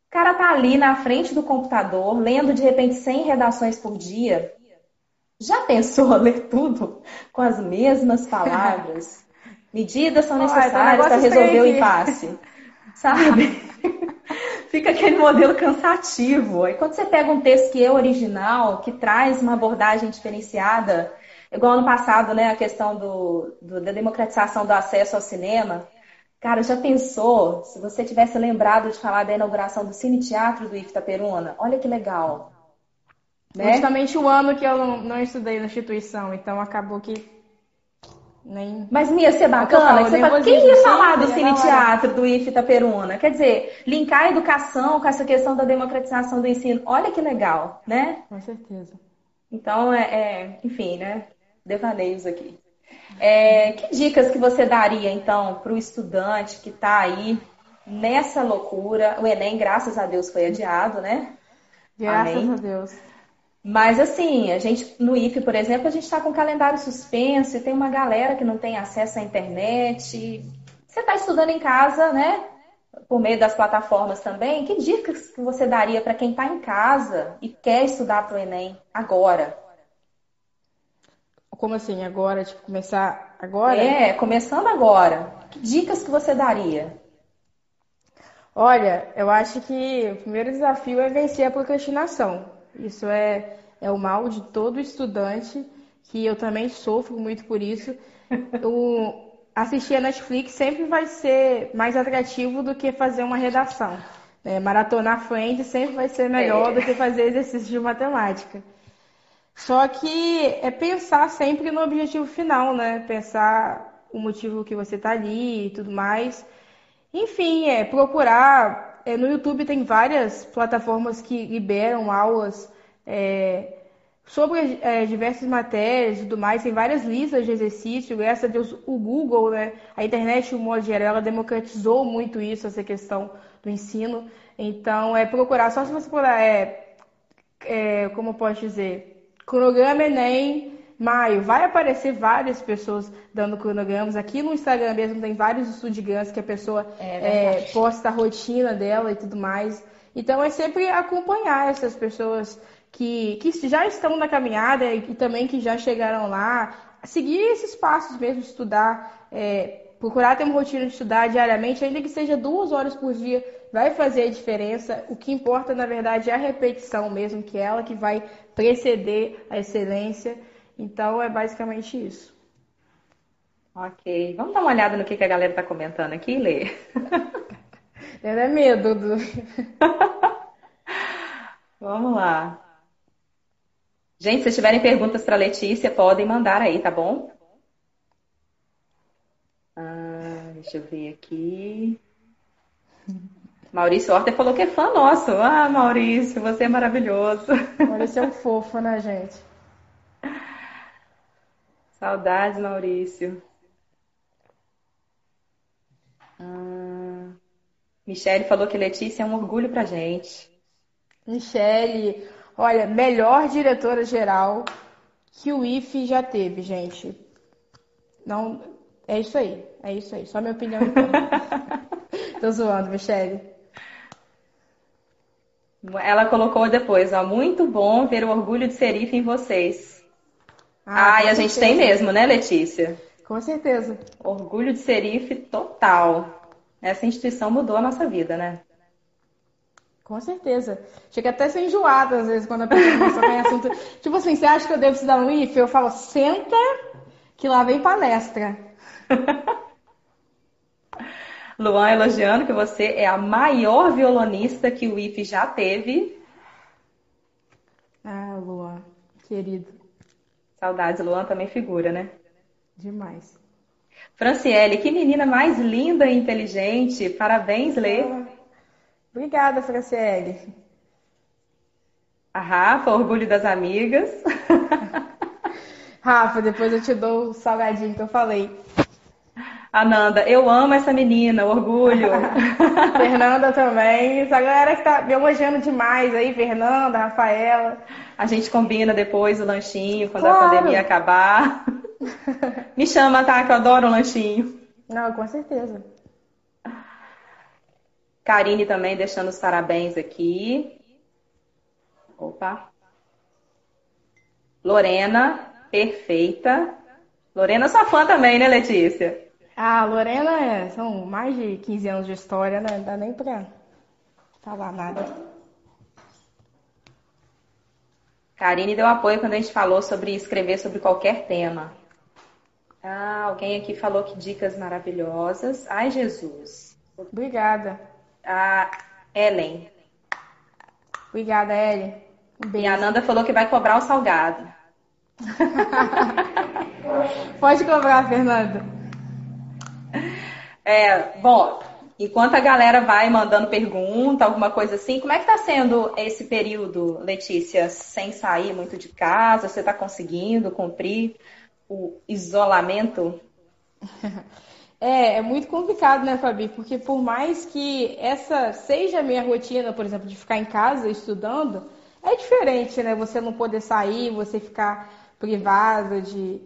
O cara tá ali na frente do computador, lendo de repente 100 redações por dia. Já pensou [LAUGHS] ler tudo com as mesmas palavras? [LAUGHS] Medidas são necessárias para resolver o impasse. [LAUGHS] sabe? Fica aquele modelo cansativo. Aí quando você pega um texto que é original, que traz uma abordagem diferenciada, igual ano passado, né, a questão do, do, da democratização do acesso ao cinema. Cara, já pensou se você tivesse lembrado de falar da inauguração do Cine Teatro do IFTA Peruna? Olha que legal. Né? Justamente o ano que eu não, não estudei na instituição, então acabou que nem... Mas ia ser bacana? Falo, fala, quem ia falar do Cine Teatro do IFTA Peruna? Quer dizer, linkar a educação com essa questão da democratização do ensino. Olha que legal, né? Com certeza. Então, é, é enfim, né? Devaneios aqui. É, que dicas que você daria, então, para o estudante que está aí nessa loucura? O Enem, graças a Deus, foi adiado, né? Graças Amém. a Deus. Mas assim, a gente no IFE, por exemplo, a gente está com calendário suspenso e tem uma galera que não tem acesso à internet. Você está estudando em casa, né? Por meio das plataformas também. Que dicas que você daria para quem está em casa e quer estudar para o Enem agora? Como assim, agora? Tipo, começar agora? É, começando agora. Que dicas que você daria? Olha, eu acho que o primeiro desafio é vencer a procrastinação. Isso é, é o mal de todo estudante, que eu também sofro muito por isso. O, assistir a Netflix sempre vai ser mais atrativo do que fazer uma redação. É, maratonar Friends sempre vai ser melhor é. do que fazer exercício de matemática. Só que é pensar sempre no objetivo final, né? Pensar o motivo que você está ali e tudo mais. Enfim, é procurar é, no YouTube tem várias plataformas que liberam aulas é, sobre é, diversas matérias e tudo mais. Tem várias listas de exercício. Graças a Deus, o Google, né, a internet, um modo geral, ela democratizou muito isso, essa questão do ensino. Então, é procurar, só se você procurar, é, é, como eu posso dizer, cronograma Enem maio, vai aparecer várias pessoas dando cronogramas. Aqui no Instagram mesmo tem vários estudiantes que a pessoa é, é, posta a rotina dela e tudo mais. Então é sempre acompanhar essas pessoas que, que já estão na caminhada e também que já chegaram lá, seguir esses passos mesmo, estudar, é, procurar ter uma rotina de estudar diariamente, ainda que seja duas horas por dia, vai fazer a diferença. O que importa, na verdade, é a repetição mesmo, que é ela que vai preceder a excelência. Então é basicamente isso. Ok. Vamos dar uma olhada no que, que a galera está comentando aqui, Lê? [LAUGHS] Eu é medo do. [LAUGHS] Vamos lá. Gente, se tiverem perguntas para Letícia, podem mandar aí, tá bom? Ah, deixa eu ver aqui. Maurício Horta falou que é fã nosso. Ah, Maurício, você é maravilhoso. Maurício é um fofo, né, gente? [LAUGHS] Saudades, Maurício. Ah, Michele falou que Letícia é um orgulho pra gente. Michele, olha, melhor diretora geral que o IFE já teve, gente. Não, é isso aí, é isso aí. Só minha opinião então. [LAUGHS] Tô zoando, Michele. Ela colocou depois, ó, muito bom ver o orgulho de ser IFE em vocês. Ah, ah e a gente tem mesmo, né, Letícia? Com certeza. Orgulho de Serif total. Essa instituição mudou a nossa vida, né? Com certeza. Chega até a ser enjoada às vezes quando a pessoa a assunto. [LAUGHS] Tipo assim, você acha que eu devo estudar um IF? Eu falo, senta que lá vem palestra. [LAUGHS] Luan elogiando que você é a maior violonista que o IF já teve. Ah, Luan, querido. Saudades, Luan também figura, né? Demais. Franciele, que menina mais linda e inteligente. Parabéns, Lê. Obrigada, Franciele. A Rafa, orgulho das amigas. [LAUGHS] Rafa, depois eu te dou o salgadinho que eu falei. Ananda, eu amo essa menina, orgulho. [LAUGHS] Fernanda também. Essa galera que tá me elogiando demais aí, Fernanda, Rafaela. A gente combina depois o lanchinho quando claro. a pandemia acabar. me chama, tá? Que eu adoro o lanchinho. Não, com certeza. Karine também deixando os parabéns aqui. Opa. Lorena, perfeita. Lorena, sua fã também, né, Letícia? Ah, Lorena, é, são mais de 15 anos de história, né? Não dá nem pra falar nada. Karine deu apoio quando a gente falou sobre escrever sobre qualquer tema. Ah, alguém aqui falou que dicas maravilhosas. Ai, Jesus. Obrigada. A Ellen. Obrigada, Ellen. Um beijo. E a Nanda falou que vai cobrar o salgado. [LAUGHS] Pode cobrar, Fernanda. É, bom, enquanto a galera vai mandando pergunta, alguma coisa assim, como é que está sendo esse período, Letícia, sem sair muito de casa? Você está conseguindo cumprir o isolamento? [LAUGHS] É, é muito complicado, né, Fabi? Porque por mais que essa seja a minha rotina, por exemplo, de ficar em casa estudando, é diferente, né? Você não poder sair, você ficar privada de,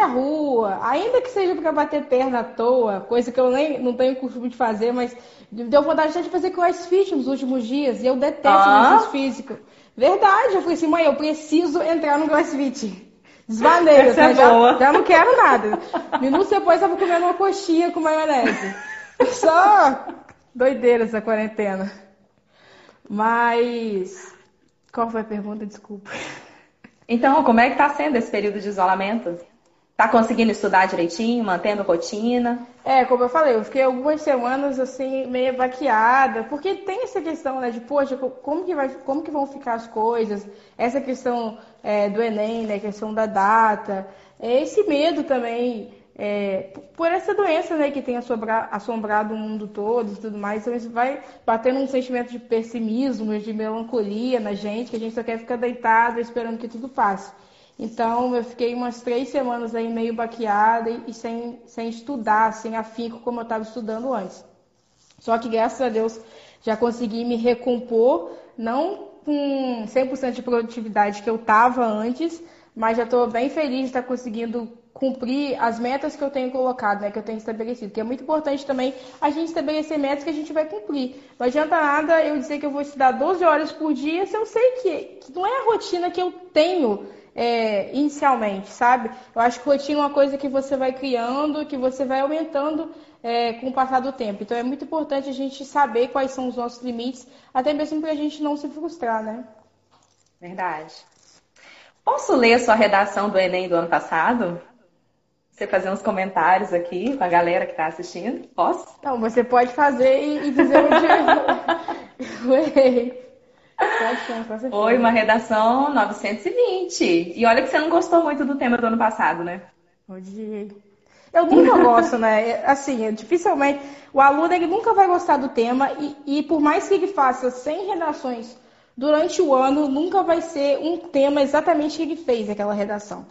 à rua, ainda que seja para bater perna à toa, coisa que eu nem não tenho costume de fazer, mas deu vontade de fazer crossfit nos últimos dias e eu detesto ah. exercício físico. Verdade, eu falei assim, mãe, eu preciso entrar no crossfit. Desvaneio, né? já, já, não quero nada. Minutos depois eu tava comendo uma coxinha com maionese. [LAUGHS] Só doideira essa quarentena. Mas. Qual foi a pergunta? Desculpa. Então, como é que está sendo esse período de isolamento? Tá conseguindo estudar direitinho, mantendo rotina? É, como eu falei, eu fiquei algumas semanas assim, meio baqueada, porque tem essa questão, né, de, poxa, como que, vai, como que vão ficar as coisas? Essa questão é, do Enem, né, questão da data, é, esse medo também, é, por essa doença, né, que tem assombrado o mundo todo e tudo mais, então isso vai batendo um sentimento de pessimismo, de melancolia na gente, que a gente só quer ficar deitado esperando que tudo passe. Então, eu fiquei umas três semanas aí meio baqueada e, sem, sem estudar, sem afinco como eu estava estudando antes. Só que, graças a Deus, já consegui me recompor, não com 100% de produtividade que eu estava antes, mas já estou bem feliz de estar conseguindo cumprir as metas que eu tenho colocado, né, que eu tenho estabelecido. Que é muito importante também a gente estabelecer metas que a gente vai cumprir. Não adianta nada eu dizer que eu vou estudar 12 horas por dia se eu sei que, que não é a rotina que eu tenho é, inicialmente, sabe? Eu acho que rotina é uma coisa que você vai criando, que você vai aumentando é, com o passar do tempo. Então é muito importante a gente saber quais são os nossos limites, até mesmo para a gente não se frustrar, né? Verdade. Posso ler a sua redação do Enem do ano passado? Você fazer uns comentários aqui com a galera que está assistindo? Posso? Então, você pode fazer e, e dizer onde [LAUGHS] eu errei. Foi uma redação 920. E olha que você não gostou muito do tema do ano passado, né? Odiei. Eu nunca [LAUGHS] gosto, né? Assim, dificilmente. O aluno ele nunca vai gostar do tema e, e por mais que ele faça 100 redações durante o ano, nunca vai ser um tema exatamente que ele fez aquela redação.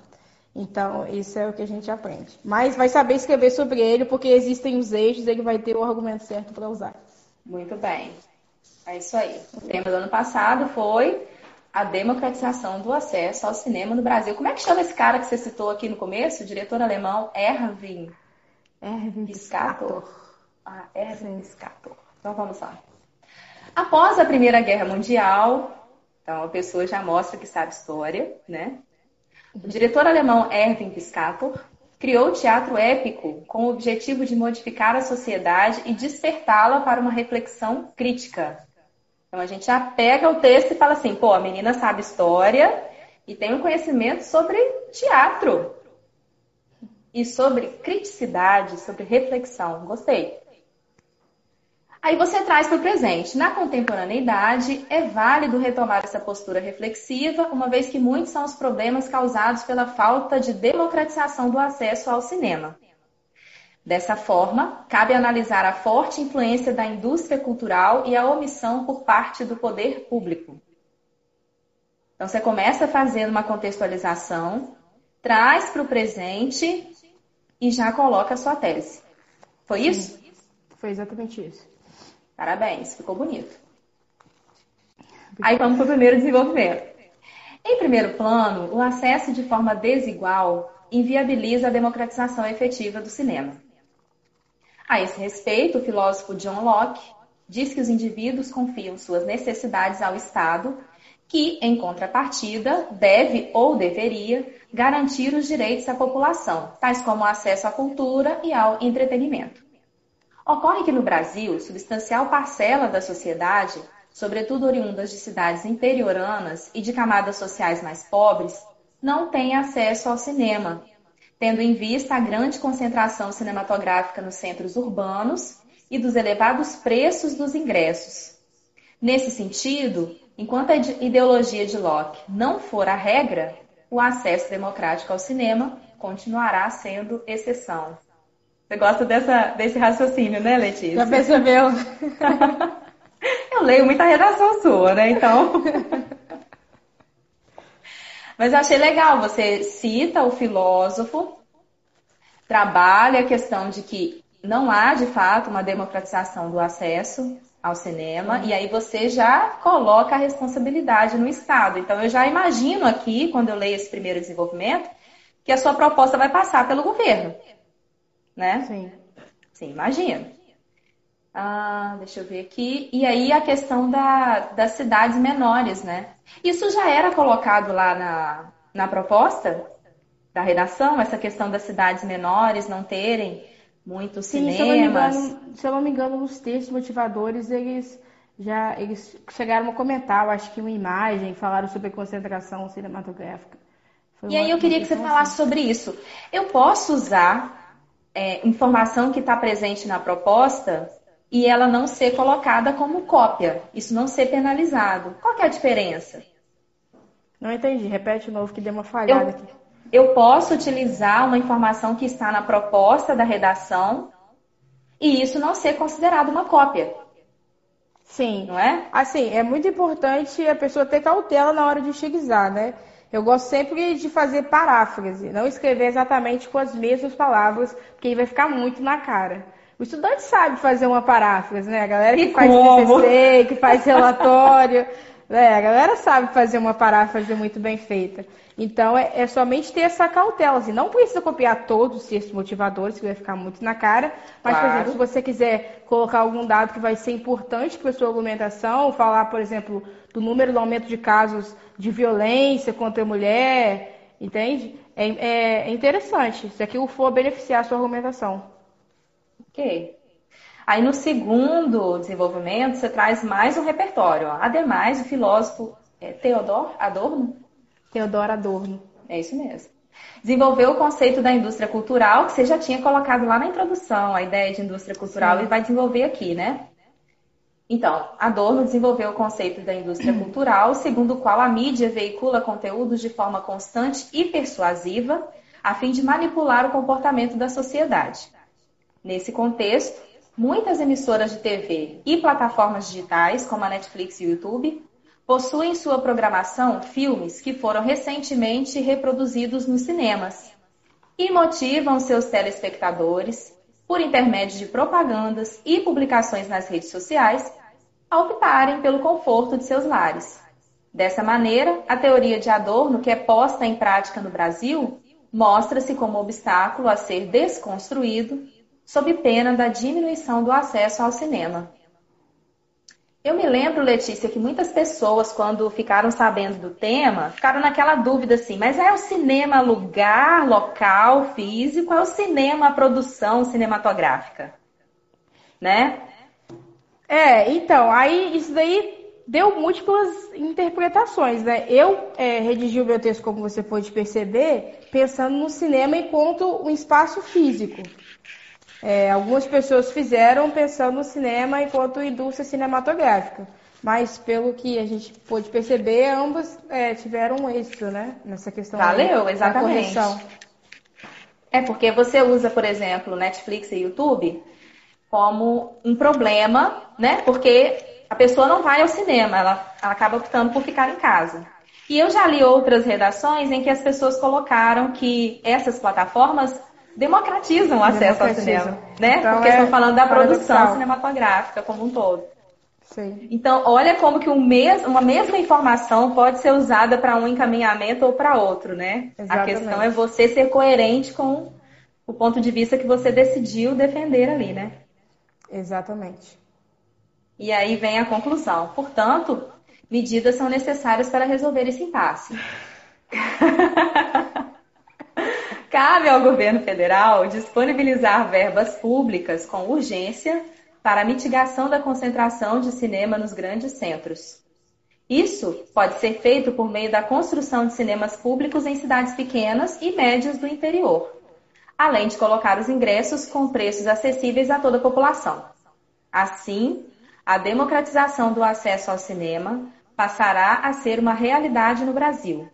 Então, isso é o que a gente aprende. Mas vai saber escrever sobre ele, porque existem os eixos, ele vai ter o argumento certo para usar. Muito bem. É isso aí. O tema do ano passado foi a democratização do acesso ao cinema no Brasil. Como é que chama esse cara que você citou aqui no começo? O diretor alemão Erwin. Erwin Piscator. Ah, Erwin Piscator. Então vamos lá. Após a Primeira Guerra Mundial, então a pessoa já mostra que sabe história, né? O diretor alemão Erwin Piscator criou o teatro épico com o objetivo de modificar a sociedade e despertá-la para uma reflexão crítica. Então a gente já pega o texto e fala assim, pô, a menina sabe história e tem um conhecimento sobre teatro e sobre criticidade, sobre reflexão. Gostei. Aí você traz para o presente. Na contemporaneidade, é válido retomar essa postura reflexiva, uma vez que muitos são os problemas causados pela falta de democratização do acesso ao cinema. Dessa forma, cabe analisar a forte influência da indústria cultural e a omissão por parte do poder público. Então, você começa fazendo uma contextualização, traz para o presente e já coloca a sua tese. Foi isso? Foi exatamente isso. Parabéns, ficou bonito. Aí vamos para o primeiro desenvolvimento. Em primeiro plano, o acesso de forma desigual inviabiliza a democratização efetiva do cinema. A esse respeito, o filósofo John Locke diz que os indivíduos confiam suas necessidades ao Estado, que, em contrapartida, deve ou deveria garantir os direitos da população, tais como o acesso à cultura e ao entretenimento. Ocorre que no Brasil, substancial parcela da sociedade, sobretudo oriundas de cidades interioranas e de camadas sociais mais pobres, não tem acesso ao cinema, tendo em vista a grande concentração cinematográfica nos centros urbanos e dos elevados preços dos ingressos. Nesse sentido, enquanto a ideologia de Locke não for a regra, o acesso democrático ao cinema continuará sendo exceção. Você gosta dessa, desse raciocínio, né, Letícia? Já percebeu? [LAUGHS] Eu leio muita redação sua, né? Então. [LAUGHS] Mas eu achei legal, você cita o filósofo, trabalha a questão de que não há, de fato, uma democratização do acesso ao cinema, e aí você já coloca a responsabilidade no Estado. Então, eu já imagino aqui, quando eu leio esse primeiro desenvolvimento, que a sua proposta vai passar pelo governo. Né? Sim. Sim, imagino. Ah, deixa eu ver aqui. E aí a questão da, das cidades menores, né? Isso já era colocado lá na, na proposta da redação, essa questão das cidades menores não terem muitos Sim, cinemas. Se eu, engano, se eu não me engano, nos textos motivadores, eles já eles chegaram a comentar, eu acho que uma imagem, falaram sobre concentração cinematográfica. Foi e aí eu queria que você falasse assim. sobre isso. Eu posso usar é, informação que está presente na proposta e ela não ser colocada como cópia, isso não ser penalizado. Qual que é a diferença? Não entendi, repete de novo que deu uma falhada eu, aqui. Eu posso utilizar uma informação que está na proposta da redação e isso não ser considerado uma cópia. Sim. Não é? Assim, é muito importante a pessoa ter cautela na hora de utilizar, né? Eu gosto sempre de fazer paráfrase, não escrever exatamente com as mesmas palavras, porque aí vai ficar muito na cara. O estudante sabe fazer uma paráfrase, né? A galera que e faz como? TCC, que faz relatório, [LAUGHS] né? A galera sabe fazer uma paráfrase muito bem feita. Então, é, é, somente ter essa cautela. Assim, não precisa copiar todos os textos motivadores, que vai ficar muito na cara. Mas, claro. por exemplo, se você quiser colocar algum dado que vai ser importante para a sua argumentação, falar, por exemplo, do número do aumento de casos de violência contra a mulher, entende? É, é, é interessante. Se aquilo for beneficiar a sua argumentação. Ok. Aí no segundo desenvolvimento, você traz mais um repertório. Ademais, o filósofo é, Theodor Adorno. Theodor Adorno. É isso mesmo. Desenvolveu o conceito da indústria cultural, que você já tinha colocado lá na introdução, a ideia de indústria cultural, Sim. e vai desenvolver aqui, né? Então, Adorno desenvolveu o conceito da indústria [CLEARS THROAT] cultural, segundo o qual a mídia veicula conteúdos de forma constante e persuasiva, a fim de manipular o comportamento da sociedade. Nesse contexto, muitas emissoras de TV e plataformas digitais, como a Netflix e o YouTube, possuem em sua programação filmes que foram recentemente reproduzidos nos cinemas e motivam seus telespectadores, por intermédio de propagandas e publicações nas redes sociais, a optarem pelo conforto de seus lares. Dessa maneira, a teoria de Adorno, que é posta em prática no Brasil, mostra-se como obstáculo a ser desconstruído sob pena da diminuição do acesso ao cinema. Eu me lembro, Letícia, que muitas pessoas, quando ficaram sabendo do tema, ficaram naquela dúvida assim: mas é o cinema lugar, local, físico, é o cinema produção cinematográfica? Né? É, então, aí isso daí deu múltiplas interpretações, né? Eu é, redigi o meu texto, como você pode perceber, pensando no cinema enquanto um espaço físico. É, algumas pessoas fizeram pensando no cinema enquanto indústria cinematográfica. Mas pelo que a gente pôde perceber, ambas é, tiveram um êxito, né? Nessa questão Valeu, da, exatamente. Da É porque você usa, por exemplo, Netflix e YouTube como um problema, né? Porque a pessoa não vai ao cinema, ela, ela acaba optando por ficar em casa. E eu já li outras redações em que as pessoas colocaram que essas plataformas democratizam o acesso ao cinema, né? Então, Porque é estão falando da produção cinematográfica como um todo. Sim. Então, olha como que um mes uma mesma informação pode ser usada para um encaminhamento ou para outro, né? Exatamente. A questão é você ser coerente com o ponto de vista que você decidiu defender ali, né? Exatamente. E aí vem a conclusão. Portanto, medidas são necessárias para resolver esse impasse. [LAUGHS] Cabe ao governo federal disponibilizar verbas públicas com urgência para a mitigação da concentração de cinema nos grandes centros. Isso pode ser feito por meio da construção de cinemas públicos em cidades pequenas e médias do interior, além de colocar os ingressos com preços acessíveis a toda a população. Assim, a democratização do acesso ao cinema passará a ser uma realidade no Brasil.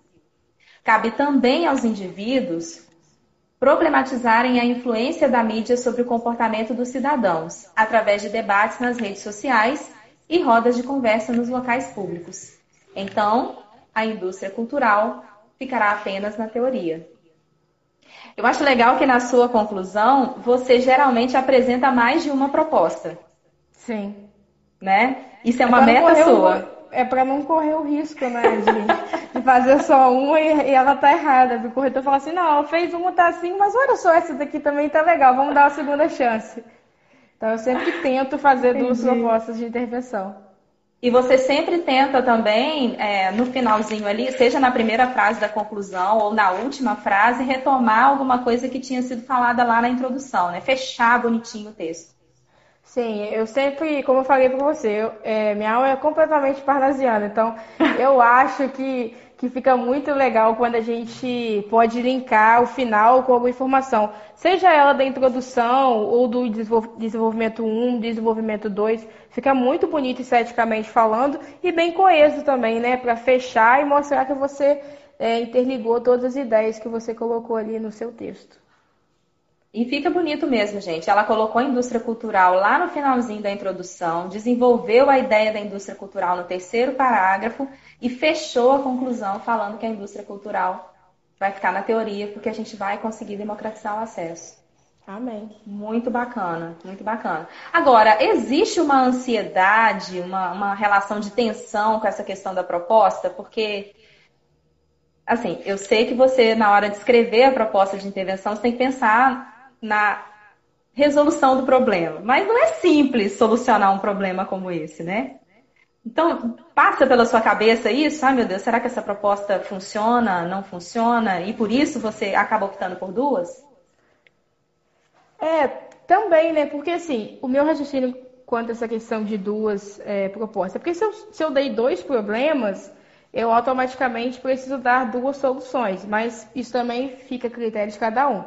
Cabe também aos indivíduos problematizarem a influência da mídia sobre o comportamento dos cidadãos, através de debates nas redes sociais e rodas de conversa nos locais públicos. Então, a indústria cultural ficará apenas na teoria. Eu acho legal que na sua conclusão você geralmente apresenta mais de uma proposta. Sim. Né? Isso é, é uma meta sua. É para não correr o risco, né, de, de fazer só uma e, e ela tá errada. O corretor fala assim, não, fez uma, tá assim, mas olha só, essa daqui também tá legal, vamos dar uma segunda chance. Então eu sempre tento fazer Entendi. duas propostas de intervenção. E você sempre tenta também, é, no finalzinho ali, seja na primeira frase da conclusão ou na última frase, retomar alguma coisa que tinha sido falada lá na introdução, né? Fechar bonitinho o texto. Sim, eu sempre, como eu falei para você, eu, é, minha aula é completamente parnasiana, então [LAUGHS] eu acho que, que fica muito legal quando a gente pode linkar o final com alguma informação, seja ela da introdução ou do desenvolvimento 1, desenvolvimento 2, fica muito bonito esteticamente falando e bem coeso também, né, para fechar e mostrar que você é, interligou todas as ideias que você colocou ali no seu texto. E fica bonito mesmo, gente. Ela colocou a indústria cultural lá no finalzinho da introdução, desenvolveu a ideia da indústria cultural no terceiro parágrafo e fechou a conclusão falando que a indústria cultural vai ficar na teoria, porque a gente vai conseguir democratizar o acesso. Amém. Muito bacana, muito bacana. Agora, existe uma ansiedade, uma, uma relação de tensão com essa questão da proposta? Porque assim, eu sei que você, na hora de escrever a proposta de intervenção, você tem que pensar na resolução do problema. Mas não é simples solucionar um problema como esse, né? Então, passa pela sua cabeça isso, ah, meu Deus, será que essa proposta funciona, não funciona? E por isso você acaba optando por duas? É, também, né? Porque assim, o meu raciocínio quanto a essa questão de duas é, propostas, porque se eu, se eu dei dois problemas, eu automaticamente preciso dar duas soluções, mas isso também fica a critério de cada um.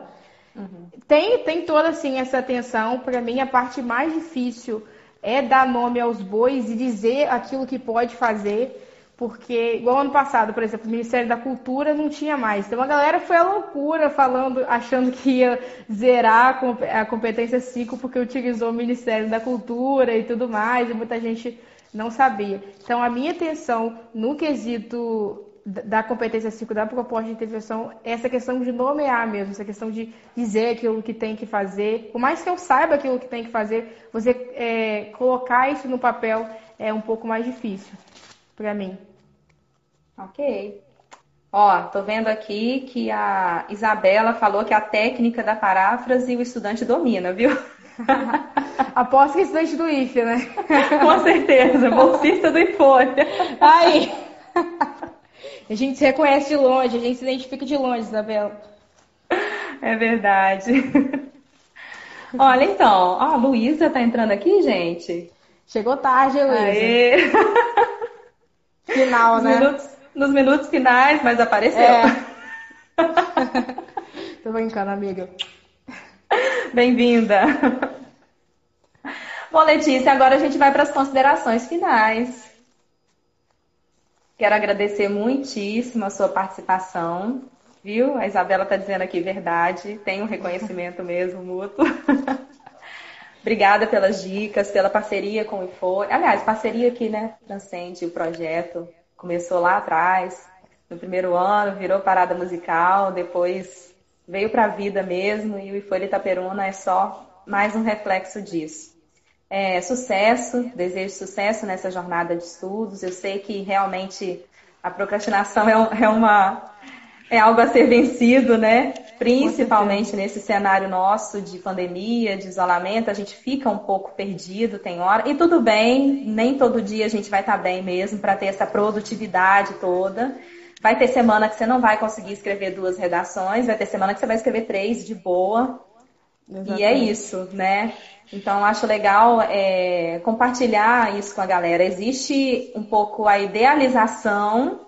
Uhum. Tem, tem toda assim essa atenção. Para mim, a parte mais difícil é dar nome aos bois e dizer aquilo que pode fazer. Porque, igual ano passado, por exemplo, o Ministério da Cultura não tinha mais. Então a galera foi à loucura falando, achando que ia zerar a competência 5 porque utilizou o Ministério da Cultura e tudo mais, e muita gente não sabia. Então a minha atenção no quesito da competência 5 da proposta de intervenção essa questão de nomear mesmo, essa questão de dizer aquilo que tem que fazer. Por mais que eu saiba aquilo que tem que fazer, você é, colocar isso no papel é um pouco mais difícil para mim. Ok. Ó, tô vendo aqui que a Isabela falou que a técnica da paráfrase o estudante domina, viu? [LAUGHS] Aposto que é estudante do IFE, né? [LAUGHS] Com certeza, bolsista do IFOLHA. Aí. [LAUGHS] A gente se reconhece de longe, a gente se identifica de longe, Isabela. É verdade. [LAUGHS] Olha, então, a Luísa tá entrando aqui, gente. Chegou tarde, Luísa. [LAUGHS] Final, nos né? Minutos, nos minutos finais, mas apareceu. É. [LAUGHS] Tô brincando, amiga. Bem-vinda. Bom, Letícia, agora a gente vai para as considerações finais. Quero agradecer muitíssimo a sua participação, viu? A Isabela está dizendo aqui verdade, tem um reconhecimento [LAUGHS] mesmo mútuo. [LAUGHS] Obrigada pelas dicas, pela parceria com o IFO. Aliás, parceria que né, transcende o projeto. Começou lá atrás, no primeiro ano, virou parada musical, depois veio para a vida mesmo e o IFO Itaperuna é só mais um reflexo disso. É, sucesso, desejo sucesso nessa jornada de estudos. Eu sei que realmente a procrastinação é, é uma é algo a ser vencido, né? Principalmente nesse cenário nosso de pandemia, de isolamento, a gente fica um pouco perdido, tem hora. E tudo bem, nem todo dia a gente vai estar bem mesmo para ter essa produtividade toda. Vai ter semana que você não vai conseguir escrever duas redações, vai ter semana que você vai escrever três de boa. Exatamente. E é isso, né? Então, acho legal é, compartilhar isso com a galera. Existe um pouco a idealização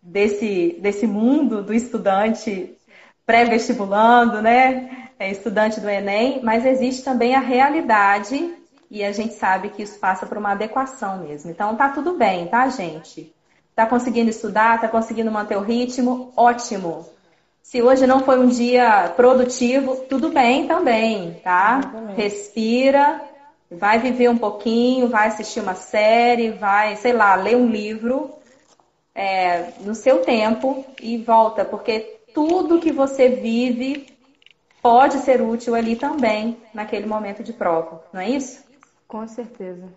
desse, desse mundo do estudante pré-vestibulando, né? É estudante do Enem, mas existe também a realidade e a gente sabe que isso passa por uma adequação mesmo. Então, tá tudo bem, tá, gente? Tá conseguindo estudar, tá conseguindo manter o ritmo? Ótimo! Se hoje não foi um dia produtivo, tudo bem também, tá? Respira, vai viver um pouquinho, vai assistir uma série, vai, sei lá, ler um livro é, no seu tempo e volta, porque tudo que você vive pode ser útil ali também, naquele momento de prova, não é isso? Com certeza.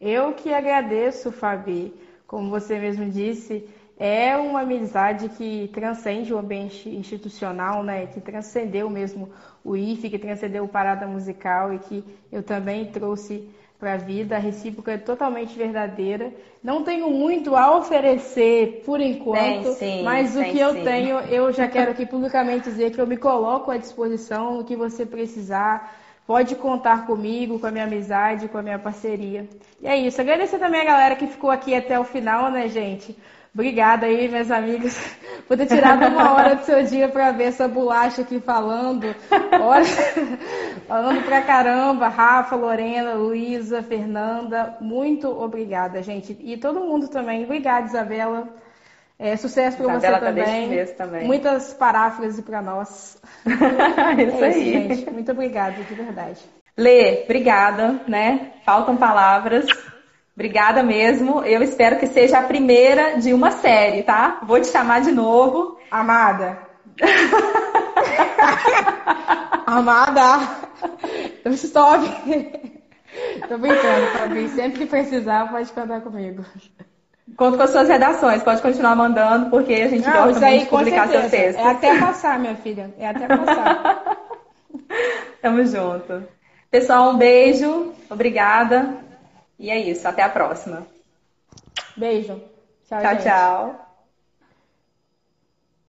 Eu que agradeço, Fabi, como você mesmo disse, é uma amizade que transcende o ambiente institucional, né? Que transcendeu mesmo o IFE, que transcendeu o Parada Musical e que eu também trouxe para a vida. A recíproca é totalmente verdadeira. Não tenho muito a oferecer por enquanto, sim, mas o que eu tenho, eu já quero aqui publicamente dizer que eu me coloco à disposição no que você precisar. Pode contar comigo, com a minha amizade, com a minha parceria. E é isso. Agradecer também a galera que ficou aqui até o final, né, gente? Obrigada aí, meus amigos, [LAUGHS] por ter tirado uma hora do seu dia para ver essa bolacha aqui falando. Olha, [LAUGHS] falando pra caramba. Rafa, Lorena, Luísa, Fernanda, muito obrigada, gente. E todo mundo também. Obrigada, Isabela. É, sucesso para você tá também. também. Muitas paráfrases para nós. [LAUGHS] isso é aí. gente. Muito obrigada, de verdade. Lê, obrigada, né? Faltam palavras. Obrigada mesmo. Eu espero que seja a primeira de uma série, tá? Vou te chamar de novo. Amada. [LAUGHS] Amada. Stop. Tô brincando, Fabi. Sempre que precisar, pode contar comigo. Conto com as suas redações, pode continuar mandando, porque a gente Não, gosta de publicar seus textos. É até passar, minha filha. É até passar. [LAUGHS] Tamo junto. Pessoal, um beijo. Obrigada. E é isso, até a próxima. Beijo. Tchau, tchau. Tchau.